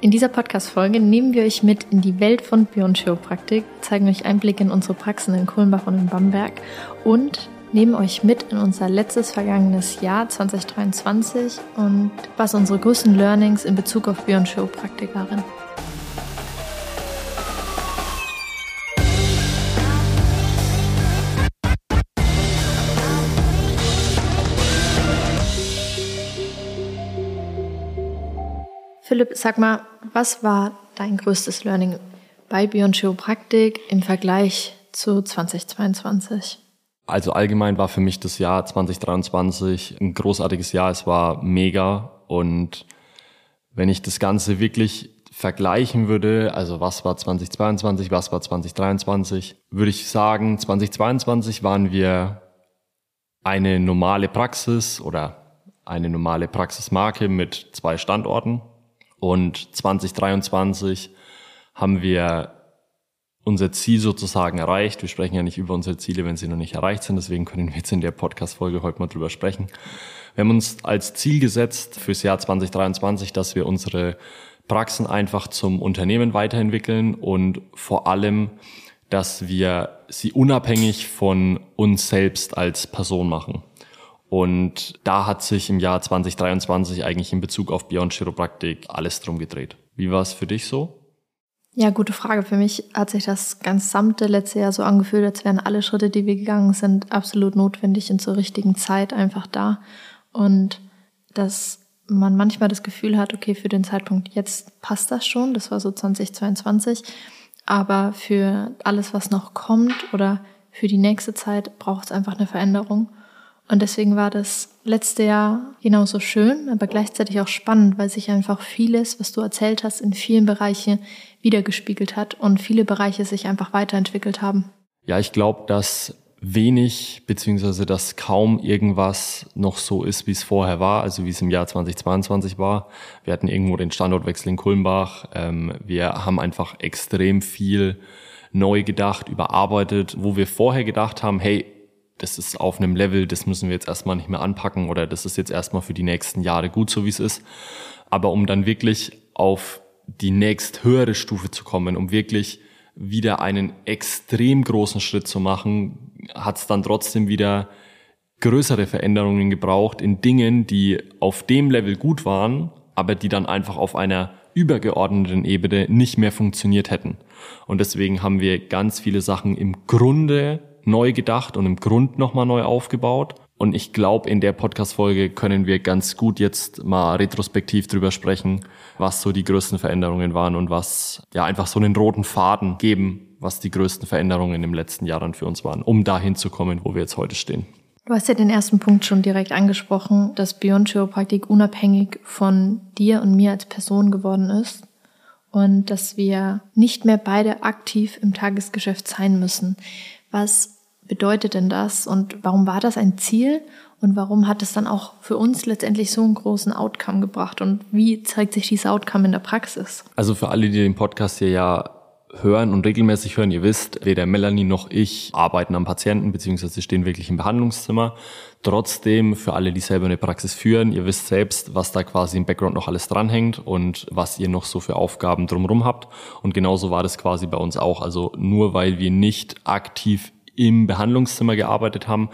In dieser Podcast-Folge nehmen wir euch mit in die Welt von Beyond Chiropraktik, zeigen euch Einblicke in unsere Praxen in Kulmbach und in Bamberg und nehmen euch mit in unser letztes vergangenes Jahr 2023 und was unsere größten Learnings in Bezug auf Beyond Chiropraktik waren. Philipp, sag mal, was war dein größtes Learning bei Beyond Chiropraktik im Vergleich zu 2022? Also allgemein war für mich das Jahr 2023 ein großartiges Jahr. Es war mega und wenn ich das Ganze wirklich vergleichen würde, also was war 2022, was war 2023, würde ich sagen, 2022 waren wir eine normale Praxis oder eine normale Praxismarke mit zwei Standorten. Und 2023 haben wir unser Ziel sozusagen erreicht. Wir sprechen ja nicht über unsere Ziele, wenn sie noch nicht erreicht sind. Deswegen können wir jetzt in der Podcast-Folge heute mal drüber sprechen. Wir haben uns als Ziel gesetzt fürs Jahr 2023, dass wir unsere Praxen einfach zum Unternehmen weiterentwickeln und vor allem, dass wir sie unabhängig von uns selbst als Person machen. Und da hat sich im Jahr 2023 eigentlich in Bezug auf Beyond Chiropraktik alles drum gedreht. Wie war es für dich so? Ja, gute Frage. Für mich hat sich das gesamte letzte Jahr so angefühlt, als wären alle Schritte, die wir gegangen sind, absolut notwendig und zur richtigen Zeit einfach da. Und dass man manchmal das Gefühl hat, okay, für den Zeitpunkt jetzt passt das schon, das war so 2022, aber für alles, was noch kommt oder für die nächste Zeit braucht es einfach eine Veränderung. Und deswegen war das letzte Jahr genauso schön, aber gleichzeitig auch spannend, weil sich einfach vieles, was du erzählt hast, in vielen Bereichen wiedergespiegelt hat und viele Bereiche sich einfach weiterentwickelt haben. Ja, ich glaube, dass wenig beziehungsweise dass kaum irgendwas noch so ist, wie es vorher war, also wie es im Jahr 2022 war. Wir hatten irgendwo den Standortwechsel in Kulmbach. Ähm, wir haben einfach extrem viel neu gedacht, überarbeitet, wo wir vorher gedacht haben, hey, das ist auf einem Level, das müssen wir jetzt erstmal nicht mehr anpacken oder das ist jetzt erstmal für die nächsten Jahre gut, so wie es ist. Aber um dann wirklich auf die nächst höhere Stufe zu kommen, um wirklich wieder einen extrem großen Schritt zu machen, hat es dann trotzdem wieder größere Veränderungen gebraucht in Dingen, die auf dem Level gut waren, aber die dann einfach auf einer übergeordneten Ebene nicht mehr funktioniert hätten. Und deswegen haben wir ganz viele Sachen im Grunde neu gedacht und im Grund nochmal neu aufgebaut. Und ich glaube, in der Podcast-Folge können wir ganz gut jetzt mal retrospektiv drüber sprechen, was so die größten Veränderungen waren und was ja einfach so einen roten Faden geben, was die größten Veränderungen im letzten Jahr dann für uns waren, um dahin zu kommen, wo wir jetzt heute stehen. Du hast ja den ersten Punkt schon direkt angesprochen, dass Beyond Chiropraktik unabhängig von dir und mir als Person geworden ist und dass wir nicht mehr beide aktiv im Tagesgeschäft sein müssen. Was bedeutet denn das und warum war das ein Ziel und warum hat es dann auch für uns letztendlich so einen großen Outcome gebracht und wie zeigt sich dieser Outcome in der Praxis? Also für alle, die den Podcast hier ja hören und regelmäßig hören, ihr wisst, weder Melanie noch ich arbeiten am Patienten beziehungsweise stehen wirklich im Behandlungszimmer. Trotzdem, für alle, die selber eine Praxis führen, ihr wisst selbst, was da quasi im Background noch alles dranhängt und was ihr noch so für Aufgaben drumherum habt. Und genauso war das quasi bei uns auch. Also nur weil wir nicht aktiv im Behandlungszimmer gearbeitet haben,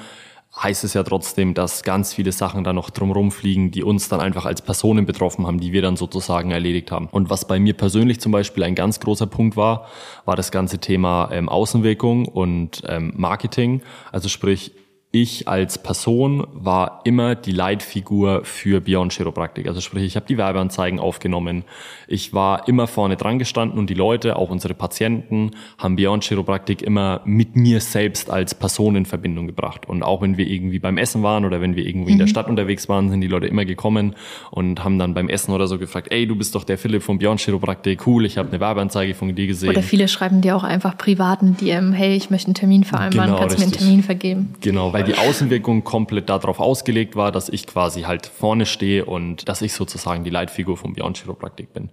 heißt es ja trotzdem, dass ganz viele Sachen da noch drumherum fliegen, die uns dann einfach als Personen betroffen haben, die wir dann sozusagen erledigt haben. Und was bei mir persönlich zum Beispiel ein ganz großer Punkt war, war das ganze Thema ähm, Außenwirkung und ähm, Marketing. Also sprich, ich als Person war immer die Leitfigur für Beyond Chiropraktik. Also sprich, ich habe die Werbeanzeigen aufgenommen. Ich war immer vorne dran gestanden und die Leute, auch unsere Patienten, haben Beyond Chiropraktik immer mit mir selbst als Person in Verbindung gebracht. Und auch wenn wir irgendwie beim Essen waren oder wenn wir irgendwie mhm. in der mhm. Stadt unterwegs waren, sind die Leute immer gekommen und haben dann beim Essen oder so gefragt, ey, du bist doch der Philipp von Beyond Chiropraktik, cool, ich habe eine Werbeanzeige von dir gesehen. Oder viele schreiben dir auch einfach privaten DM, hey, ich möchte einen Termin vereinbaren, genau, kannst du mir einen Termin vergeben? Genau, weil die Außenwirkung komplett darauf ausgelegt war, dass ich quasi halt vorne stehe und dass ich sozusagen die Leitfigur von Beyond Chiropraktik bin.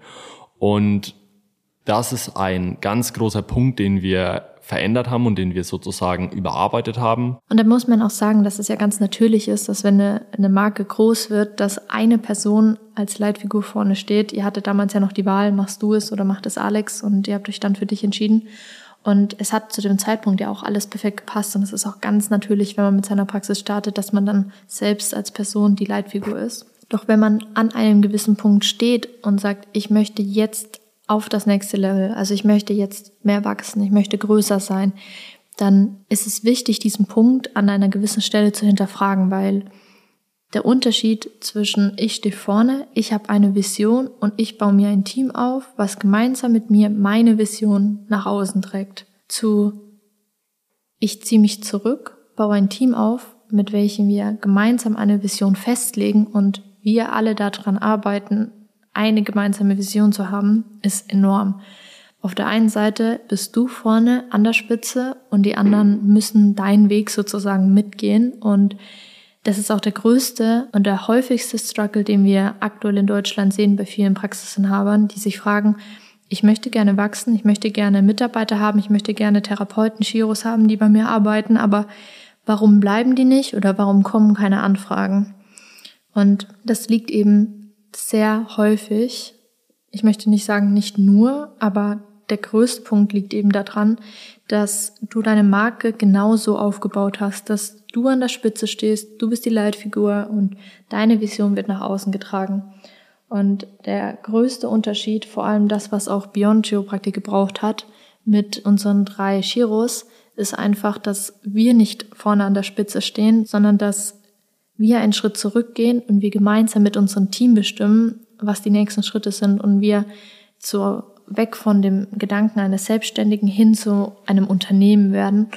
Und das ist ein ganz großer Punkt, den wir verändert haben und den wir sozusagen überarbeitet haben. Und da muss man auch sagen, dass es ja ganz natürlich ist, dass wenn eine, eine Marke groß wird, dass eine Person als Leitfigur vorne steht. Ihr hattet damals ja noch die Wahl, machst du es oder macht es Alex und ihr habt euch dann für dich entschieden. Und es hat zu dem Zeitpunkt ja auch alles perfekt gepasst und es ist auch ganz natürlich, wenn man mit seiner Praxis startet, dass man dann selbst als Person die Leitfigur ist. Doch wenn man an einem gewissen Punkt steht und sagt, ich möchte jetzt auf das nächste Level. Also ich möchte jetzt mehr wachsen, ich möchte größer sein. Dann ist es wichtig, diesen Punkt an einer gewissen Stelle zu hinterfragen, weil der Unterschied zwischen ich stehe vorne, ich habe eine Vision und ich baue mir ein Team auf, was gemeinsam mit mir meine Vision nach außen trägt, zu ich ziehe mich zurück, baue ein Team auf, mit welchem wir gemeinsam eine Vision festlegen und wir alle daran arbeiten, eine gemeinsame Vision zu haben, ist enorm. Auf der einen Seite bist du vorne an der Spitze und die anderen müssen deinen Weg sozusagen mitgehen und das ist auch der größte und der häufigste Struggle, den wir aktuell in Deutschland sehen bei vielen Praxisinhabern, die sich fragen, ich möchte gerne wachsen, ich möchte gerne Mitarbeiter haben, ich möchte gerne Therapeuten, Chiros haben, die bei mir arbeiten, aber warum bleiben die nicht oder warum kommen keine Anfragen? Und das liegt eben sehr häufig, ich möchte nicht sagen nicht nur, aber der größte Punkt liegt eben daran, dass du deine Marke genauso aufgebaut hast, dass du an der Spitze stehst, du bist die Leitfigur und deine Vision wird nach außen getragen. Und der größte Unterschied, vor allem das, was auch Beyond Chiropraktik gebraucht hat, mit unseren drei Chiros, ist einfach, dass wir nicht vorne an der Spitze stehen, sondern dass wir einen Schritt zurückgehen und wir gemeinsam mit unserem Team bestimmen, was die nächsten Schritte sind und wir zu, weg von dem Gedanken eines Selbstständigen hin zu einem Unternehmen werden.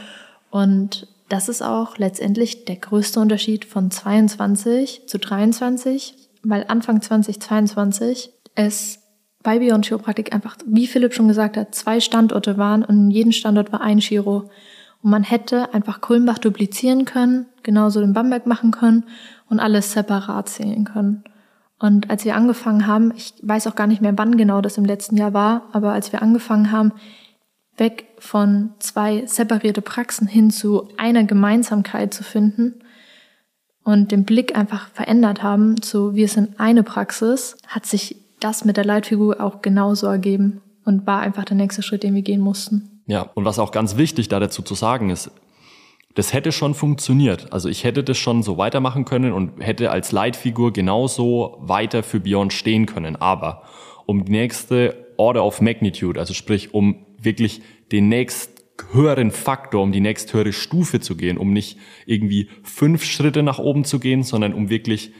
Und das ist auch letztendlich der größte Unterschied von 22 zu 23, weil Anfang 2022 es bei Beyond Chiropraktik einfach, wie Philipp schon gesagt hat, zwei Standorte waren und in jedem Standort war ein Chiro. Und man hätte einfach Kulmbach duplizieren können, genauso den Bamberg machen können und alles separat zählen können. Und als wir angefangen haben, ich weiß auch gar nicht mehr, wann genau das im letzten Jahr war, aber als wir angefangen haben, weg von zwei separierte Praxen hin zu einer Gemeinsamkeit zu finden und den Blick einfach verändert haben zu wir sind eine Praxis, hat sich das mit der Leitfigur auch genauso ergeben und war einfach der nächste Schritt, den wir gehen mussten. Ja, und was auch ganz wichtig da dazu zu sagen ist, das hätte schon funktioniert. Also ich hätte das schon so weitermachen können und hätte als Leitfigur genauso weiter für Beyond stehen können. Aber um die nächste Order of Magnitude, also sprich um wirklich den nächst höheren Faktor, um die nächst höhere Stufe zu gehen, um nicht irgendwie fünf Schritte nach oben zu gehen, sondern um wirklich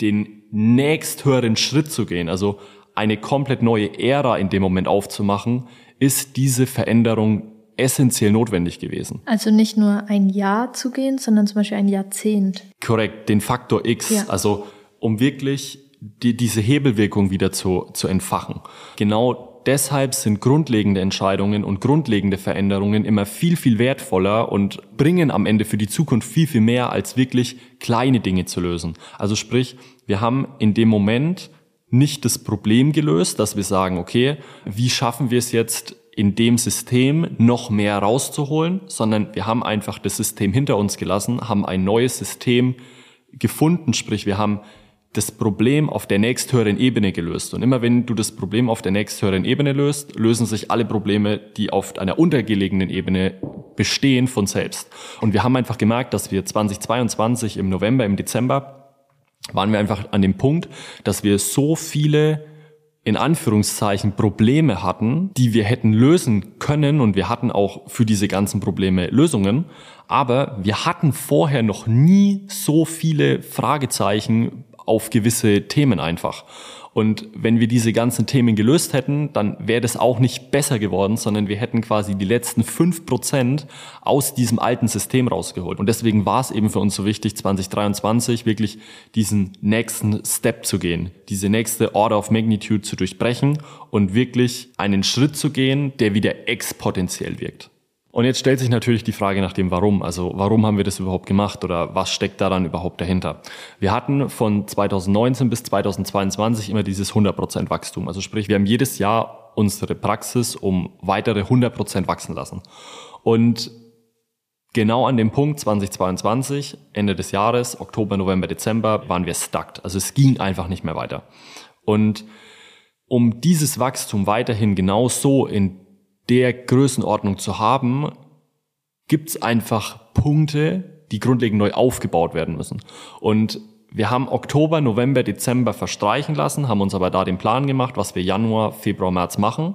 den nächst höheren Schritt zu gehen. Also eine komplett neue Ära in dem Moment aufzumachen, ist diese Veränderung essentiell notwendig gewesen. Also nicht nur ein Jahr zu gehen, sondern zum Beispiel ein Jahrzehnt. Korrekt, den Faktor X. Ja. Also um wirklich die, diese Hebelwirkung wieder zu, zu entfachen. Genau deshalb sind grundlegende Entscheidungen und grundlegende Veränderungen immer viel, viel wertvoller und bringen am Ende für die Zukunft viel, viel mehr, als wirklich kleine Dinge zu lösen. Also sprich, wir haben in dem Moment nicht das Problem gelöst, dass wir sagen, okay, wie schaffen wir es jetzt in dem System noch mehr rauszuholen, sondern wir haben einfach das System hinter uns gelassen, haben ein neues System gefunden, sprich wir haben das Problem auf der nächsthöheren Ebene gelöst. Und immer wenn du das Problem auf der nächsthöheren Ebene löst, lösen sich alle Probleme, die auf einer untergelegenen Ebene bestehen, von selbst. Und wir haben einfach gemerkt, dass wir 2022 im November, im Dezember waren wir einfach an dem Punkt, dass wir so viele in Anführungszeichen Probleme hatten, die wir hätten lösen können und wir hatten auch für diese ganzen Probleme Lösungen, aber wir hatten vorher noch nie so viele Fragezeichen auf gewisse Themen einfach. Und wenn wir diese ganzen Themen gelöst hätten, dann wäre das auch nicht besser geworden, sondern wir hätten quasi die letzten fünf Prozent aus diesem alten System rausgeholt. Und deswegen war es eben für uns so wichtig, 2023 wirklich diesen nächsten Step zu gehen, diese nächste Order of Magnitude zu durchbrechen und wirklich einen Schritt zu gehen, der wieder exponentiell wirkt. Und jetzt stellt sich natürlich die Frage nach dem Warum. Also warum haben wir das überhaupt gemacht oder was steckt daran überhaupt dahinter? Wir hatten von 2019 bis 2022 immer dieses 100% Wachstum. Also sprich, wir haben jedes Jahr unsere Praxis um weitere 100 Prozent wachsen lassen. Und genau an dem Punkt 2022, Ende des Jahres, Oktober, November, Dezember, waren wir stuck. Also es ging einfach nicht mehr weiter. Und um dieses Wachstum weiterhin genau so in der Größenordnung zu haben, gibt es einfach Punkte, die grundlegend neu aufgebaut werden müssen. Und wir haben Oktober, November, Dezember verstreichen lassen, haben uns aber da den Plan gemacht, was wir Januar, Februar, März machen.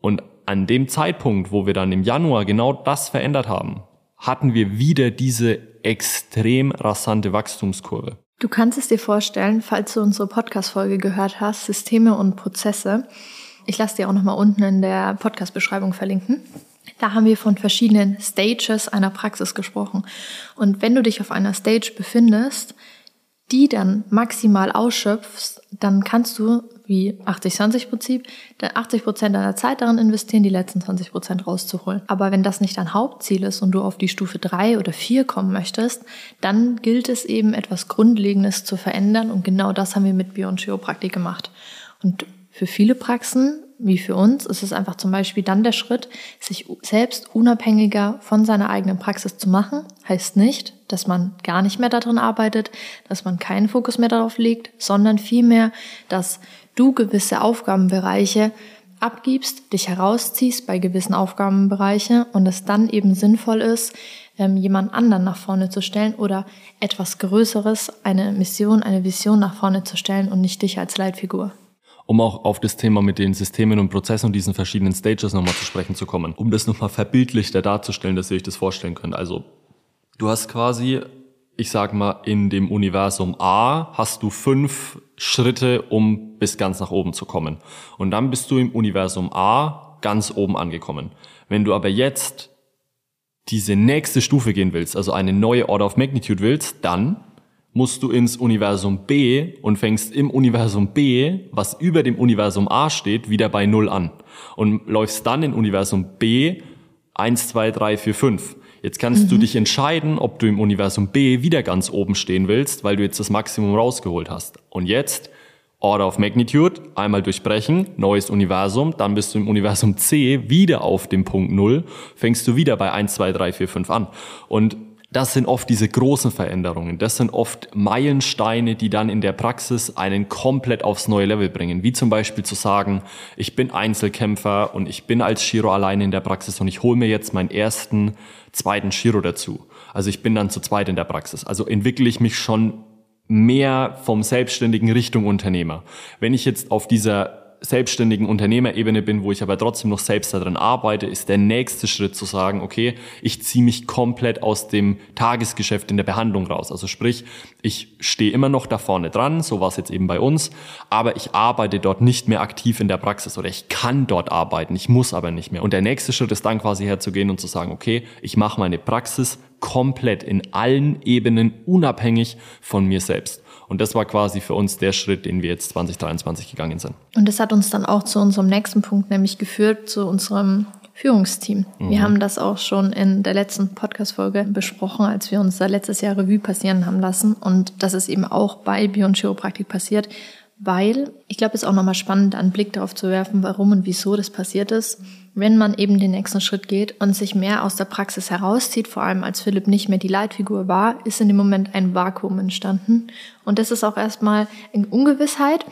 Und an dem Zeitpunkt, wo wir dann im Januar genau das verändert haben, hatten wir wieder diese extrem rasante Wachstumskurve. Du kannst es dir vorstellen, falls du unsere Podcast-Folge gehört hast, Systeme und Prozesse. Ich lasse dir auch nochmal unten in der Podcast-Beschreibung verlinken. Da haben wir von verschiedenen Stages einer Praxis gesprochen. Und wenn du dich auf einer Stage befindest, die dann maximal ausschöpfst, dann kannst du wie 80-20-Prinzip 80 Prozent deiner Zeit darin investieren, die letzten 20 Prozent rauszuholen. Aber wenn das nicht dein Hauptziel ist und du auf die Stufe 3 oder 4 kommen möchtest, dann gilt es eben etwas Grundlegendes zu verändern und genau das haben wir mit Bio- und Chiropraktik gemacht. Und für viele Praxen wie für uns ist es einfach zum Beispiel dann der Schritt, sich selbst unabhängiger von seiner eigenen Praxis zu machen. Heißt nicht, dass man gar nicht mehr darin arbeitet, dass man keinen Fokus mehr darauf legt, sondern vielmehr, dass du gewisse Aufgabenbereiche abgibst, dich herausziehst bei gewissen Aufgabenbereichen und es dann eben sinnvoll ist, ähm, jemand anderen nach vorne zu stellen oder etwas Größeres, eine Mission, eine Vision nach vorne zu stellen und nicht dich als Leitfigur um auch auf das Thema mit den Systemen und Prozessen und diesen verschiedenen Stages nochmal zu sprechen zu kommen. Um das nochmal verbildlichter darzustellen, dass ihr euch das vorstellen könnt. Also, du hast quasi, ich sag mal, in dem Universum A hast du fünf Schritte, um bis ganz nach oben zu kommen. Und dann bist du im Universum A ganz oben angekommen. Wenn du aber jetzt diese nächste Stufe gehen willst, also eine neue Order of Magnitude willst, dann musst du ins Universum B und fängst im Universum B, was über dem Universum A steht, wieder bei Null an. Und läufst dann in Universum B 1, 2, 3, 4, 5. Jetzt kannst mhm. du dich entscheiden, ob du im Universum B wieder ganz oben stehen willst, weil du jetzt das Maximum rausgeholt hast. Und jetzt Order of Magnitude, einmal durchbrechen, neues Universum, dann bist du im Universum C wieder auf dem Punkt Null, fängst du wieder bei 1, 2, 3, 4, 5 an. Und das sind oft diese großen Veränderungen. Das sind oft Meilensteine, die dann in der Praxis einen komplett aufs neue Level bringen. Wie zum Beispiel zu sagen, ich bin Einzelkämpfer und ich bin als Shiro alleine in der Praxis und ich hole mir jetzt meinen ersten, zweiten Shiro dazu. Also ich bin dann zu zweit in der Praxis. Also entwickle ich mich schon mehr vom Selbstständigen Richtung Unternehmer. Wenn ich jetzt auf dieser selbstständigen Unternehmerebene bin, wo ich aber trotzdem noch selbst daran arbeite, ist der nächste Schritt zu sagen, okay, ich ziehe mich komplett aus dem Tagesgeschäft in der Behandlung raus. Also sprich, ich stehe immer noch da vorne dran, so war es jetzt eben bei uns, aber ich arbeite dort nicht mehr aktiv in der Praxis oder ich kann dort arbeiten, ich muss aber nicht mehr. Und der nächste Schritt ist dann quasi herzugehen und zu sagen, okay, ich mache meine Praxis komplett in allen Ebenen unabhängig von mir selbst. Und das war quasi für uns der Schritt, den wir jetzt 2023 gegangen sind. Und das hat uns dann auch zu unserem nächsten Punkt, nämlich geführt zu unserem Führungsteam. Mhm. Wir haben das auch schon in der letzten Podcast-Folge besprochen, als wir uns da letztes Jahr Revue passieren haben lassen. Und das ist eben auch bei Bion Chiropraktik passiert, weil ich glaube, es ist auch nochmal spannend, einen Blick darauf zu werfen, warum und wieso das passiert ist wenn man eben den nächsten Schritt geht und sich mehr aus der Praxis herauszieht, vor allem als Philipp nicht mehr die Leitfigur war, ist in dem Moment ein Vakuum entstanden. Und das ist auch erstmal in Ungewissheit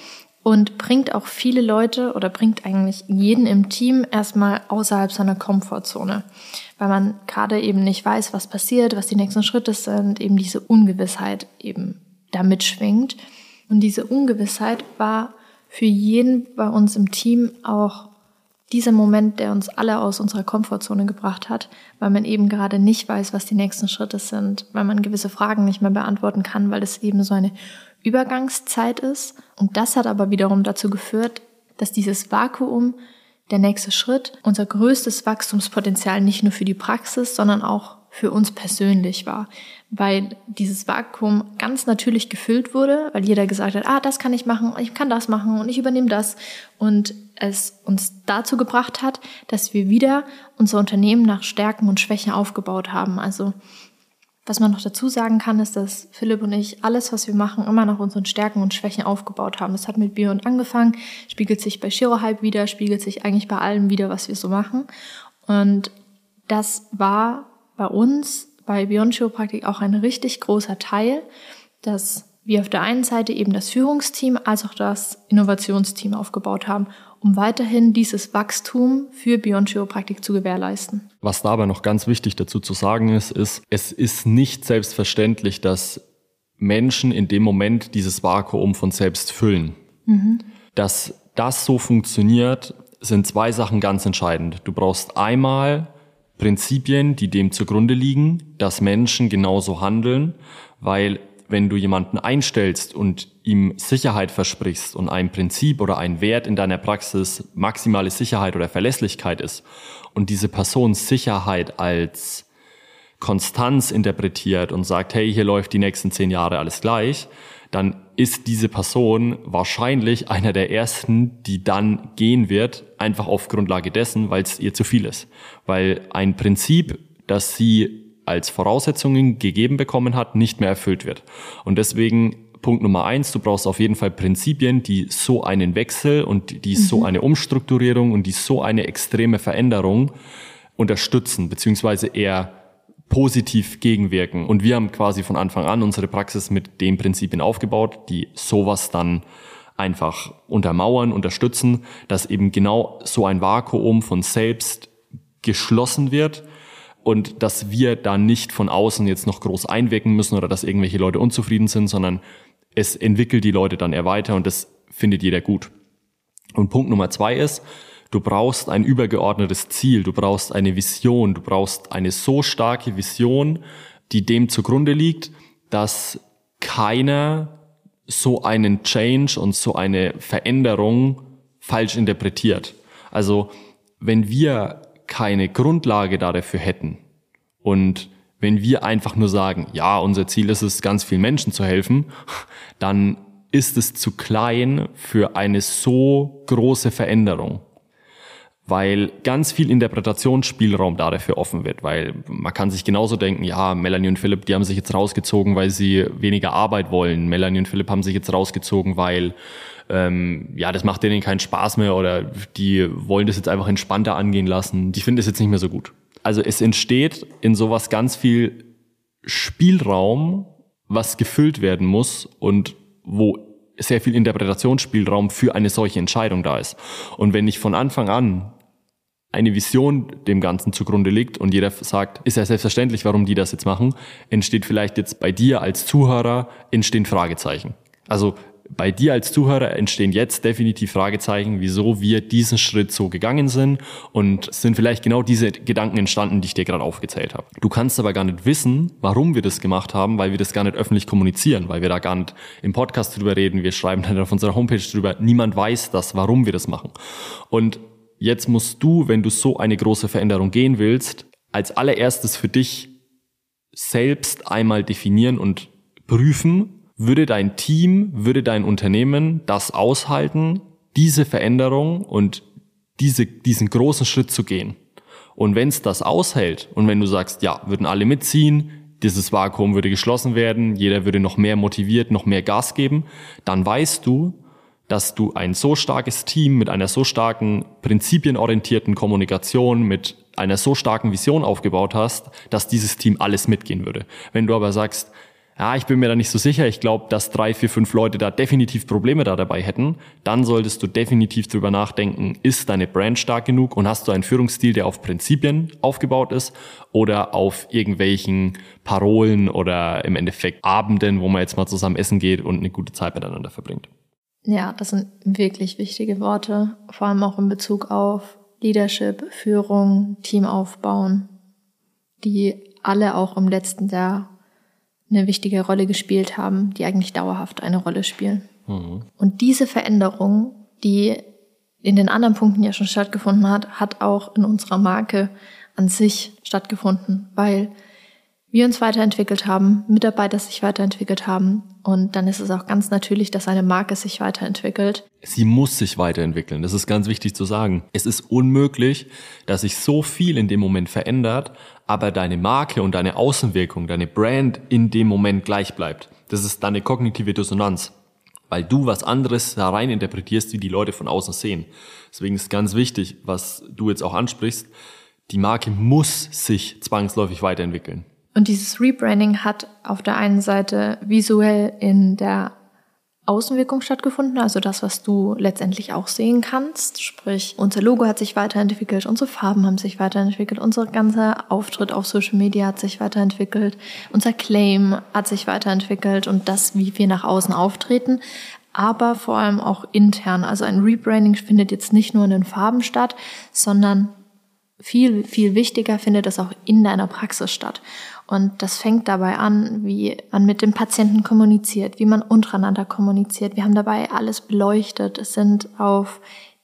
und bringt auch viele Leute oder bringt eigentlich jeden im Team erstmal außerhalb seiner Komfortzone, weil man gerade eben nicht weiß, was passiert, was die nächsten Schritte sind, eben diese Ungewissheit eben damit schwingt. Und diese Ungewissheit war für jeden bei uns im Team auch dieser Moment, der uns alle aus unserer Komfortzone gebracht hat, weil man eben gerade nicht weiß, was die nächsten Schritte sind, weil man gewisse Fragen nicht mehr beantworten kann, weil es eben so eine Übergangszeit ist. Und das hat aber wiederum dazu geführt, dass dieses Vakuum, der nächste Schritt, unser größtes Wachstumspotenzial nicht nur für die Praxis, sondern auch für uns persönlich war, weil dieses Vakuum ganz natürlich gefüllt wurde, weil jeder gesagt hat, ah, das kann ich machen, ich kann das machen und ich übernehme das und es uns dazu gebracht hat, dass wir wieder unser Unternehmen nach Stärken und Schwächen aufgebaut haben. Also Was man noch dazu sagen kann, ist, dass Philipp und ich alles, was wir machen, immer nach unseren Stärken und Schwächen aufgebaut haben. Das hat mit Beyond angefangen, spiegelt sich bei Shiro Hype wieder, spiegelt sich eigentlich bei allem wieder, was wir so machen. Und das war bei uns, bei Beyond Chiropraktik auch ein richtig großer Teil, dass wir auf der einen Seite eben das Führungsteam als auch das Innovationsteam aufgebaut haben, um weiterhin dieses Wachstum für Beyond Chiropraktik zu gewährleisten. Was dabei noch ganz wichtig dazu zu sagen ist, ist, es ist nicht selbstverständlich, dass Menschen in dem Moment dieses Vakuum von selbst füllen. Mhm. Dass das so funktioniert, sind zwei Sachen ganz entscheidend. Du brauchst einmal Prinzipien, die dem zugrunde liegen, dass Menschen genauso handeln, weil wenn du jemanden einstellst und ihm Sicherheit versprichst und ein Prinzip oder ein Wert in deiner Praxis maximale Sicherheit oder Verlässlichkeit ist und diese Person Sicherheit als Konstanz interpretiert und sagt, hey, hier läuft die nächsten zehn Jahre alles gleich, dann ist diese Person wahrscheinlich einer der ersten, die dann gehen wird, einfach auf Grundlage dessen, weil es ihr zu viel ist. Weil ein Prinzip, das sie als Voraussetzungen gegeben bekommen hat, nicht mehr erfüllt wird. Und deswegen Punkt Nummer eins, du brauchst auf jeden Fall Prinzipien, die so einen Wechsel und die mhm. so eine Umstrukturierung und die so eine extreme Veränderung unterstützen, beziehungsweise eher positiv gegenwirken. Und wir haben quasi von Anfang an unsere Praxis mit den Prinzipien aufgebaut, die sowas dann einfach untermauern, unterstützen, dass eben genau so ein Vakuum von selbst geschlossen wird und dass wir da nicht von außen jetzt noch groß einwirken müssen oder dass irgendwelche Leute unzufrieden sind, sondern es entwickelt die Leute dann eher weiter und das findet jeder gut. Und Punkt Nummer zwei ist, du brauchst ein übergeordnetes Ziel, du brauchst eine Vision, du brauchst eine so starke Vision, die dem zugrunde liegt, dass keiner so einen Change und so eine Veränderung falsch interpretiert. Also wenn wir keine Grundlage dafür hätten und wenn wir einfach nur sagen, ja, unser Ziel ist es, ganz vielen Menschen zu helfen, dann ist es zu klein für eine so große Veränderung. Weil ganz viel Interpretationsspielraum dafür offen wird, weil man kann sich genauso denken, ja, Melanie und Philipp, die haben sich jetzt rausgezogen, weil sie weniger Arbeit wollen. Melanie und Philipp haben sich jetzt rausgezogen, weil ähm, ja, das macht denen keinen Spaß mehr oder die wollen das jetzt einfach entspannter angehen lassen. Die finden das jetzt nicht mehr so gut. Also es entsteht in sowas ganz viel Spielraum, was gefüllt werden muss und wo sehr viel Interpretationsspielraum für eine solche Entscheidung da ist. Und wenn ich von Anfang an eine Vision dem Ganzen zugrunde liegt und jeder sagt, ist ja selbstverständlich, warum die das jetzt machen, entsteht vielleicht jetzt bei dir als Zuhörer, entstehen Fragezeichen. Also bei dir als Zuhörer entstehen jetzt definitiv Fragezeichen, wieso wir diesen Schritt so gegangen sind und sind vielleicht genau diese Gedanken entstanden, die ich dir gerade aufgezählt habe. Du kannst aber gar nicht wissen, warum wir das gemacht haben, weil wir das gar nicht öffentlich kommunizieren, weil wir da gar nicht im Podcast drüber reden, wir schreiben dann auf unserer Homepage drüber, niemand weiß das, warum wir das machen. Und jetzt musst du, wenn du so eine große Veränderung gehen willst, als allererstes für dich selbst einmal definieren und prüfen, würde dein Team, würde dein Unternehmen das aushalten, diese Veränderung und diese, diesen großen Schritt zu gehen? Und wenn es das aushält und wenn du sagst, ja, würden alle mitziehen, dieses Vakuum würde geschlossen werden, jeder würde noch mehr motiviert, noch mehr Gas geben, dann weißt du, dass du ein so starkes Team mit einer so starken prinzipienorientierten Kommunikation, mit einer so starken Vision aufgebaut hast, dass dieses Team alles mitgehen würde. Wenn du aber sagst, ja, ich bin mir da nicht so sicher. Ich glaube, dass drei, vier, fünf Leute da definitiv Probleme da dabei hätten. Dann solltest du definitiv drüber nachdenken, ist deine Brand stark genug und hast du einen Führungsstil, der auf Prinzipien aufgebaut ist oder auf irgendwelchen Parolen oder im Endeffekt Abenden, wo man jetzt mal zusammen essen geht und eine gute Zeit miteinander verbringt. Ja, das sind wirklich wichtige Worte, vor allem auch in Bezug auf Leadership, Führung, Team aufbauen, die alle auch im letzten Jahr eine wichtige Rolle gespielt haben, die eigentlich dauerhaft eine Rolle spielen. Mhm. Und diese Veränderung, die in den anderen Punkten ja schon stattgefunden hat, hat auch in unserer Marke an sich stattgefunden, weil wir uns weiterentwickelt haben, Mitarbeiter sich weiterentwickelt haben. Und dann ist es auch ganz natürlich, dass eine Marke sich weiterentwickelt. Sie muss sich weiterentwickeln. Das ist ganz wichtig zu sagen. Es ist unmöglich, dass sich so viel in dem Moment verändert, aber deine Marke und deine Außenwirkung, deine Brand in dem Moment gleich bleibt. Das ist deine kognitive Dissonanz. Weil du was anderes da rein interpretierst, wie die Leute von außen sehen. Deswegen ist ganz wichtig, was du jetzt auch ansprichst. Die Marke muss sich zwangsläufig weiterentwickeln. Und dieses Rebranding hat auf der einen Seite visuell in der Außenwirkung stattgefunden, also das, was du letztendlich auch sehen kannst. Sprich, unser Logo hat sich weiterentwickelt, unsere Farben haben sich weiterentwickelt, unser ganzer Auftritt auf Social Media hat sich weiterentwickelt, unser Claim hat sich weiterentwickelt und das, wie wir nach außen auftreten, aber vor allem auch intern. Also ein Rebranding findet jetzt nicht nur in den Farben statt, sondern viel, viel wichtiger findet es auch in deiner Praxis statt. Und das fängt dabei an, wie man mit dem Patienten kommuniziert, wie man untereinander kommuniziert. Wir haben dabei alles beleuchtet. Es sind auf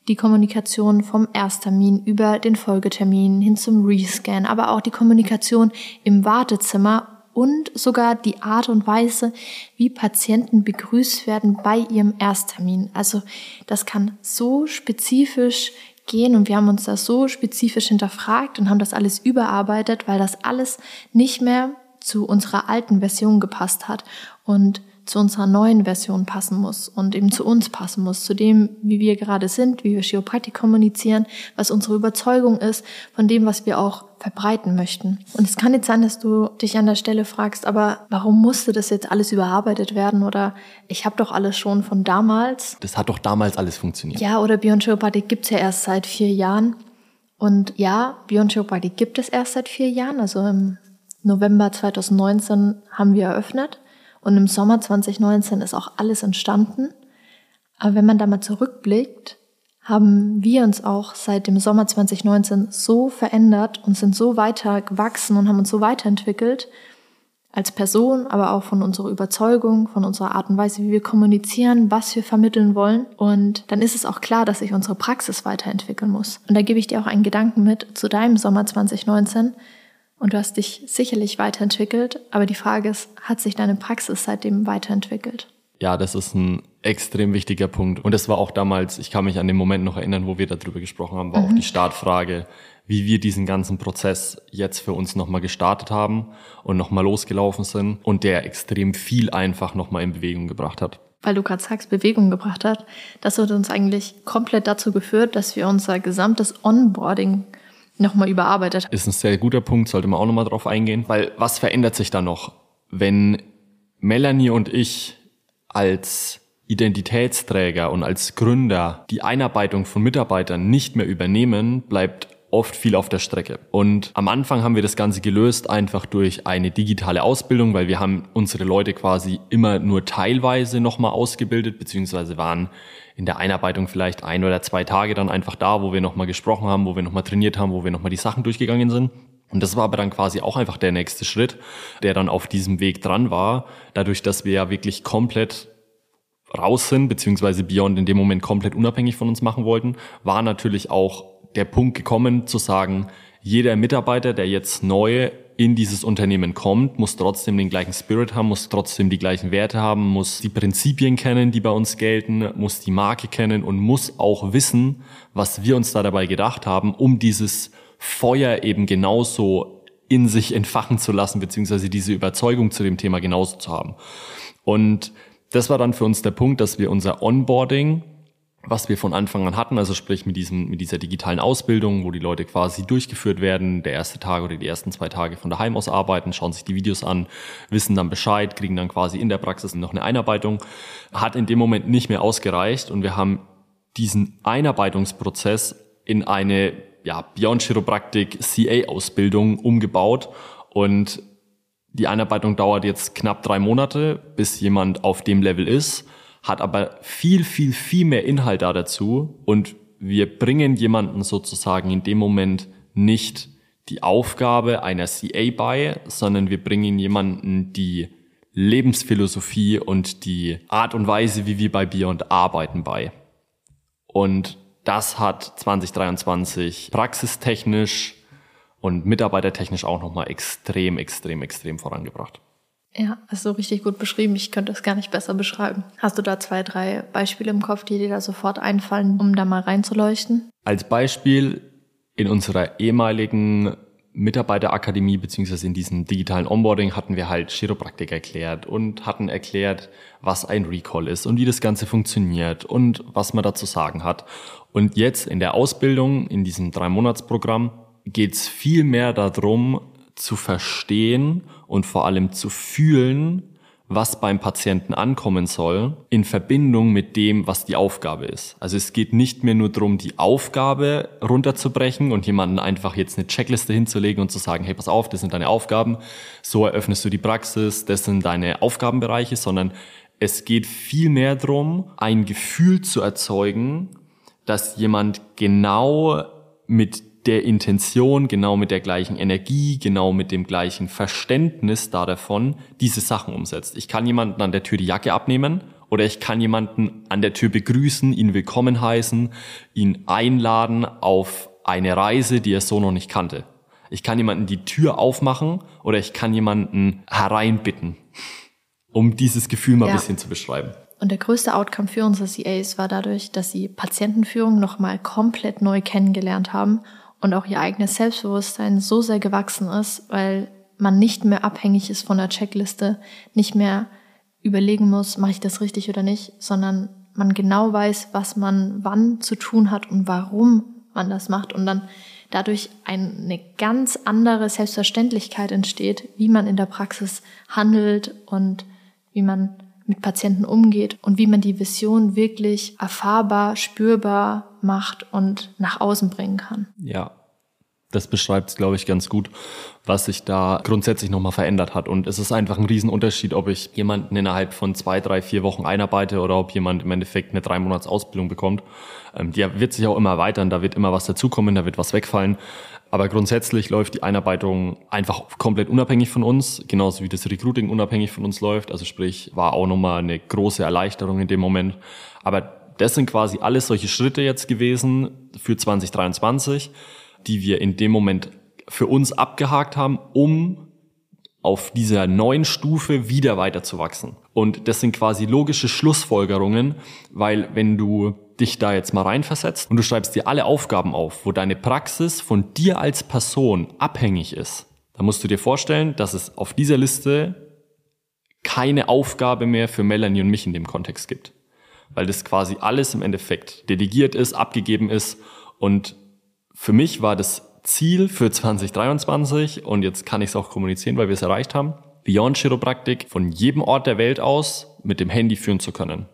die Kommunikation vom Ersttermin über den Folgetermin hin zum Rescan, aber auch die Kommunikation im Wartezimmer und sogar die Art und Weise, wie Patienten begrüßt werden bei ihrem Ersttermin. Also das kann so spezifisch gehen und wir haben uns das so spezifisch hinterfragt und haben das alles überarbeitet, weil das alles nicht mehr zu unserer alten Version gepasst hat. Und zu unserer neuen Version passen muss und eben zu uns passen muss, zu dem, wie wir gerade sind, wie wir Chiropraktik kommunizieren, was unsere Überzeugung ist, von dem, was wir auch verbreiten möchten. Und es kann jetzt sein, dass du dich an der Stelle fragst, aber warum musste das jetzt alles überarbeitet werden oder ich habe doch alles schon von damals. Das hat doch damals alles funktioniert. Ja, oder Beyond Chiropraktik gibt's ja erst seit vier Jahren. Und ja, Beyond Chiropraktik gibt es erst seit vier Jahren, also im November 2019 haben wir eröffnet. Und im Sommer 2019 ist auch alles entstanden. Aber wenn man da mal zurückblickt, haben wir uns auch seit dem Sommer 2019 so verändert und sind so weiter gewachsen und haben uns so weiterentwickelt als Person, aber auch von unserer Überzeugung, von unserer Art und Weise, wie wir kommunizieren, was wir vermitteln wollen. Und dann ist es auch klar, dass sich unsere Praxis weiterentwickeln muss. Und da gebe ich dir auch einen Gedanken mit zu deinem Sommer 2019. Und du hast dich sicherlich weiterentwickelt, aber die Frage ist, hat sich deine Praxis seitdem weiterentwickelt? Ja, das ist ein extrem wichtiger Punkt. Und das war auch damals, ich kann mich an den Moment noch erinnern, wo wir darüber gesprochen haben, war mhm. auch die Startfrage, wie wir diesen ganzen Prozess jetzt für uns nochmal gestartet haben und nochmal losgelaufen sind und der extrem viel einfach nochmal in Bewegung gebracht hat. Weil du gerade sagst, Bewegung gebracht hat, das hat uns eigentlich komplett dazu geführt, dass wir unser gesamtes Onboarding nochmal überarbeitet. Ist ein sehr guter Punkt, sollte man auch nochmal drauf eingehen. Weil was verändert sich da noch? Wenn Melanie und ich als Identitätsträger und als Gründer die Einarbeitung von Mitarbeitern nicht mehr übernehmen, bleibt oft viel auf der Strecke. Und am Anfang haben wir das Ganze gelöst einfach durch eine digitale Ausbildung, weil wir haben unsere Leute quasi immer nur teilweise nochmal ausgebildet, beziehungsweise waren in der Einarbeitung vielleicht ein oder zwei Tage dann einfach da, wo wir nochmal gesprochen haben, wo wir nochmal trainiert haben, wo wir nochmal die Sachen durchgegangen sind. Und das war aber dann quasi auch einfach der nächste Schritt, der dann auf diesem Weg dran war, dadurch, dass wir ja wirklich komplett raus sind, beziehungsweise Beyond in dem Moment komplett unabhängig von uns machen wollten, war natürlich auch der Punkt gekommen zu sagen, jeder Mitarbeiter, der jetzt neu in dieses Unternehmen kommt, muss trotzdem den gleichen Spirit haben, muss trotzdem die gleichen Werte haben, muss die Prinzipien kennen, die bei uns gelten, muss die Marke kennen und muss auch wissen, was wir uns da dabei gedacht haben, um dieses Feuer eben genauso in sich entfachen zu lassen, beziehungsweise diese Überzeugung zu dem Thema genauso zu haben. Und das war dann für uns der Punkt, dass wir unser Onboarding was wir von Anfang an hatten, also sprich mit diesem, mit dieser digitalen Ausbildung, wo die Leute quasi durchgeführt werden, der erste Tag oder die ersten zwei Tage von daheim aus arbeiten, schauen sich die Videos an, wissen dann Bescheid, kriegen dann quasi in der Praxis noch eine Einarbeitung, hat in dem Moment nicht mehr ausgereicht und wir haben diesen Einarbeitungsprozess in eine ja, Beyond Chiropraktik CA-Ausbildung umgebaut und die Einarbeitung dauert jetzt knapp drei Monate, bis jemand auf dem Level ist hat aber viel, viel, viel mehr Inhalt da dazu und wir bringen jemanden sozusagen in dem Moment nicht die Aufgabe einer CA bei, sondern wir bringen jemanden die Lebensphilosophie und die Art und Weise, wie wir bei Beyond arbeiten bei. Und das hat 2023 praxistechnisch und mitarbeitertechnisch auch nochmal extrem, extrem, extrem vorangebracht. Ja, hast du richtig gut beschrieben. Ich könnte es gar nicht besser beschreiben. Hast du da zwei, drei Beispiele im Kopf, die dir da sofort einfallen, um da mal reinzuleuchten? Als Beispiel in unserer ehemaligen Mitarbeiterakademie beziehungsweise in diesem digitalen Onboarding hatten wir halt Chiropraktik erklärt und hatten erklärt, was ein Recall ist und wie das Ganze funktioniert und was man dazu sagen hat. Und jetzt in der Ausbildung, in diesem Drei-Monats-Programm, geht es viel mehr darum, zu verstehen und vor allem zu fühlen, was beim Patienten ankommen soll, in Verbindung mit dem, was die Aufgabe ist. Also es geht nicht mehr nur darum, die Aufgabe runterzubrechen und jemanden einfach jetzt eine Checkliste hinzulegen und zu sagen, hey, pass auf, das sind deine Aufgaben, so eröffnest du die Praxis, das sind deine Aufgabenbereiche, sondern es geht viel mehr darum, ein Gefühl zu erzeugen, dass jemand genau mit der Intention, genau mit der gleichen Energie, genau mit dem gleichen Verständnis da davon diese Sachen umsetzt. Ich kann jemanden an der Tür die Jacke abnehmen oder ich kann jemanden an der Tür begrüßen, ihn willkommen heißen, ihn einladen auf eine Reise, die er so noch nicht kannte. Ich kann jemanden die Tür aufmachen oder ich kann jemanden hereinbitten, um dieses Gefühl mal ja. ein bisschen zu beschreiben. Und der größte Outcome für unsere CAs war dadurch, dass sie Patientenführung nochmal komplett neu kennengelernt haben und auch ihr eigenes Selbstbewusstsein so sehr gewachsen ist, weil man nicht mehr abhängig ist von der Checkliste, nicht mehr überlegen muss, mache ich das richtig oder nicht, sondern man genau weiß, was man wann zu tun hat und warum man das macht und dann dadurch eine ganz andere Selbstverständlichkeit entsteht, wie man in der Praxis handelt und wie man mit Patienten umgeht und wie man die Vision wirklich erfahrbar, spürbar macht und nach außen bringen kann. Ja, das beschreibt es, glaube ich, ganz gut, was sich da grundsätzlich nochmal verändert hat. Und es ist einfach ein Riesenunterschied, ob ich jemanden innerhalb von zwei, drei, vier Wochen einarbeite oder ob jemand im Endeffekt eine drei Monats Ausbildung bekommt. Ähm, die wird sich auch immer erweitern, da wird immer was dazukommen, da wird was wegfallen. Aber grundsätzlich läuft die Einarbeitung einfach komplett unabhängig von uns, genauso wie das Recruiting unabhängig von uns läuft. Also sprich, war auch nochmal eine große Erleichterung in dem Moment. Aber das sind quasi alles solche Schritte jetzt gewesen für 2023, die wir in dem Moment für uns abgehakt haben, um auf dieser neuen Stufe wieder weiterzuwachsen. Und das sind quasi logische Schlussfolgerungen, weil wenn du dich da jetzt mal reinversetzt und du schreibst dir alle Aufgaben auf, wo deine Praxis von dir als Person abhängig ist, dann musst du dir vorstellen, dass es auf dieser Liste keine Aufgabe mehr für Melanie und mich in dem Kontext gibt. Weil das quasi alles im Endeffekt delegiert ist, abgegeben ist. Und für mich war das Ziel für 2023, und jetzt kann ich es auch kommunizieren, weil wir es erreicht haben, Beyond Chiropraktik von jedem Ort der Welt aus mit dem Handy führen zu können.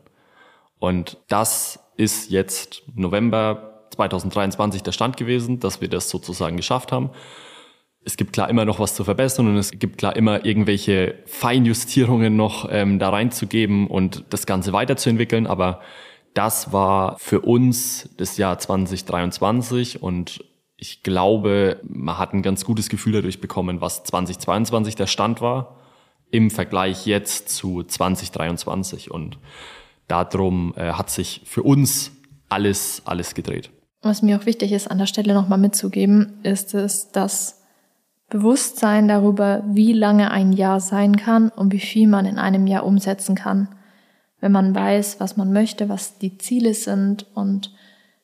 Und das ist jetzt November 2023 der Stand gewesen, dass wir das sozusagen geschafft haben. Es gibt klar immer noch was zu verbessern und es gibt klar immer irgendwelche Feinjustierungen noch ähm, da reinzugeben und das Ganze weiterzuentwickeln. Aber das war für uns das Jahr 2023 und ich glaube, man hat ein ganz gutes Gefühl dadurch bekommen, was 2022 der Stand war im Vergleich jetzt zu 2023 und darum äh, hat sich für uns alles, alles gedreht. Was mir auch wichtig ist, an der Stelle nochmal mitzugeben, ist es, dass Bewusstsein darüber, wie lange ein Jahr sein kann und wie viel man in einem Jahr umsetzen kann. Wenn man weiß, was man möchte, was die Ziele sind und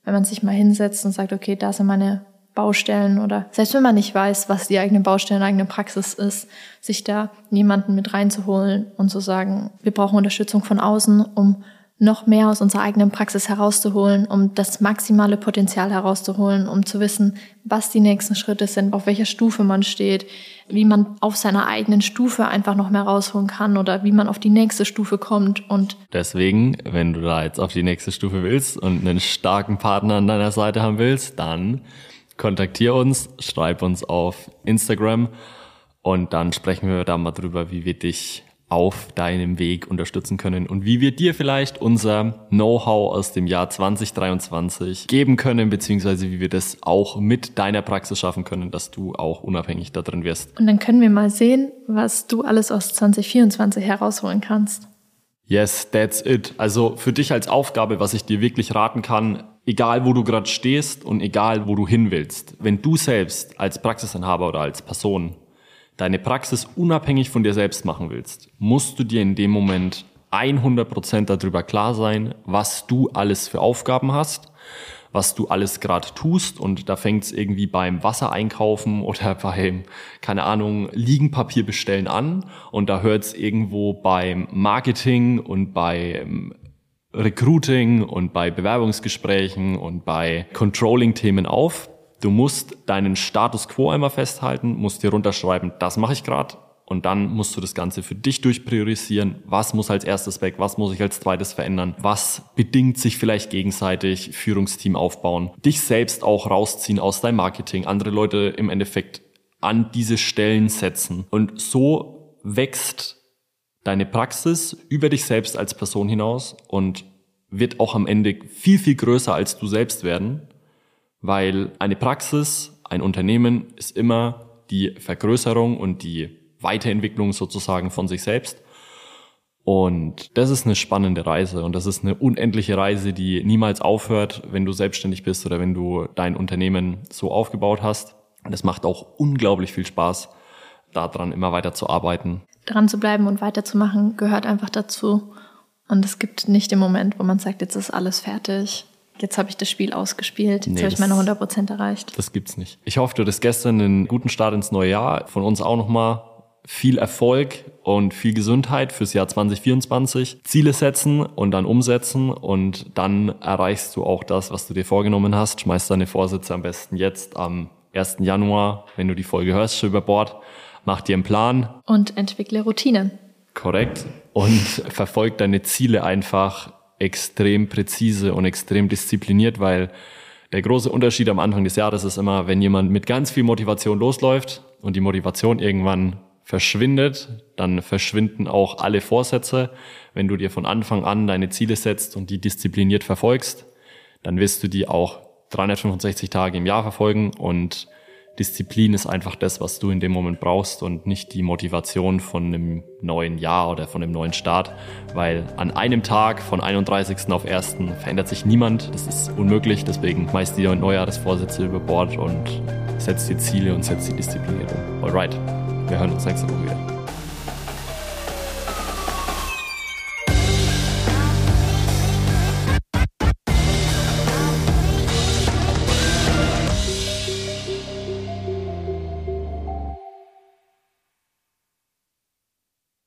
wenn man sich mal hinsetzt und sagt, okay, da sind meine Baustellen oder selbst wenn man nicht weiß, was die eigene Baustelle, eigene Praxis ist, sich da jemanden mit reinzuholen und zu sagen, wir brauchen Unterstützung von außen, um noch mehr aus unserer eigenen Praxis herauszuholen, um das maximale Potenzial herauszuholen, um zu wissen, was die nächsten Schritte sind, auf welcher Stufe man steht, wie man auf seiner eigenen Stufe einfach noch mehr rausholen kann oder wie man auf die nächste Stufe kommt und deswegen, wenn du da jetzt auf die nächste Stufe willst und einen starken Partner an deiner Seite haben willst, dann kontaktier uns, schreib uns auf Instagram und dann sprechen wir da mal drüber, wie wir dich auf deinem Weg unterstützen können und wie wir dir vielleicht unser Know-how aus dem Jahr 2023 geben können, beziehungsweise wie wir das auch mit deiner Praxis schaffen können, dass du auch unabhängig da drin wirst. Und dann können wir mal sehen, was du alles aus 2024 herausholen kannst. Yes, that's it. Also für dich als Aufgabe, was ich dir wirklich raten kann, egal wo du gerade stehst und egal wo du hin willst, wenn du selbst als Praxisinhaber oder als Person deine Praxis unabhängig von dir selbst machen willst, musst du dir in dem Moment 100% darüber klar sein, was du alles für Aufgaben hast, was du alles gerade tust und da fängt es irgendwie beim Wasser einkaufen oder beim, keine Ahnung, Liegenpapier bestellen an und da hört es irgendwo beim Marketing und beim Recruiting und bei Bewerbungsgesprächen und bei Controlling-Themen auf. Du musst deinen Status quo einmal festhalten, musst dir runterschreiben, das mache ich gerade. Und dann musst du das Ganze für dich durchpriorisieren. Was muss als erstes weg? Was muss ich als zweites verändern? Was bedingt sich vielleicht gegenseitig? Führungsteam aufbauen. Dich selbst auch rausziehen aus deinem Marketing. Andere Leute im Endeffekt an diese Stellen setzen. Und so wächst deine Praxis über dich selbst als Person hinaus und wird auch am Ende viel, viel größer als du selbst werden, weil eine Praxis, ein Unternehmen ist immer die Vergrößerung und die Weiterentwicklung sozusagen von sich selbst. Und das ist eine spannende Reise und das ist eine unendliche Reise, die niemals aufhört, wenn du selbstständig bist oder wenn du dein Unternehmen so aufgebaut hast. Und es macht auch unglaublich viel Spaß, daran immer weiter zu arbeiten dran zu bleiben und weiterzumachen, gehört einfach dazu. Und es gibt nicht den Moment, wo man sagt, jetzt ist alles fertig. Jetzt habe ich das Spiel ausgespielt, jetzt nee, habe ich meine 100% erreicht. Das gibt's nicht. Ich hoffe, du hattest gestern einen guten Start ins neue Jahr. Von uns auch nochmal viel Erfolg und viel Gesundheit fürs Jahr 2024. Ziele setzen und dann umsetzen und dann erreichst du auch das, was du dir vorgenommen hast. Schmeiß deine Vorsätze am besten jetzt am 1. Januar, wenn du die Folge hörst, schon über Bord mach dir einen Plan. Und entwickle Routinen. Korrekt. Und verfolg deine Ziele einfach extrem präzise und extrem diszipliniert, weil der große Unterschied am Anfang des Jahres ist immer, wenn jemand mit ganz viel Motivation losläuft und die Motivation irgendwann verschwindet, dann verschwinden auch alle Vorsätze. Wenn du dir von Anfang an deine Ziele setzt und die diszipliniert verfolgst, dann wirst du die auch 365 Tage im Jahr verfolgen und Disziplin ist einfach das, was du in dem Moment brauchst und nicht die Motivation von einem neuen Jahr oder von einem neuen Start, weil an einem Tag von 31. auf 1. verändert sich niemand. Das ist unmöglich. Deswegen meist die Neujahresvorsätze über Bord und setzt die Ziele und setzt die Disziplin. Alright, wir hören uns nächste Woche wieder.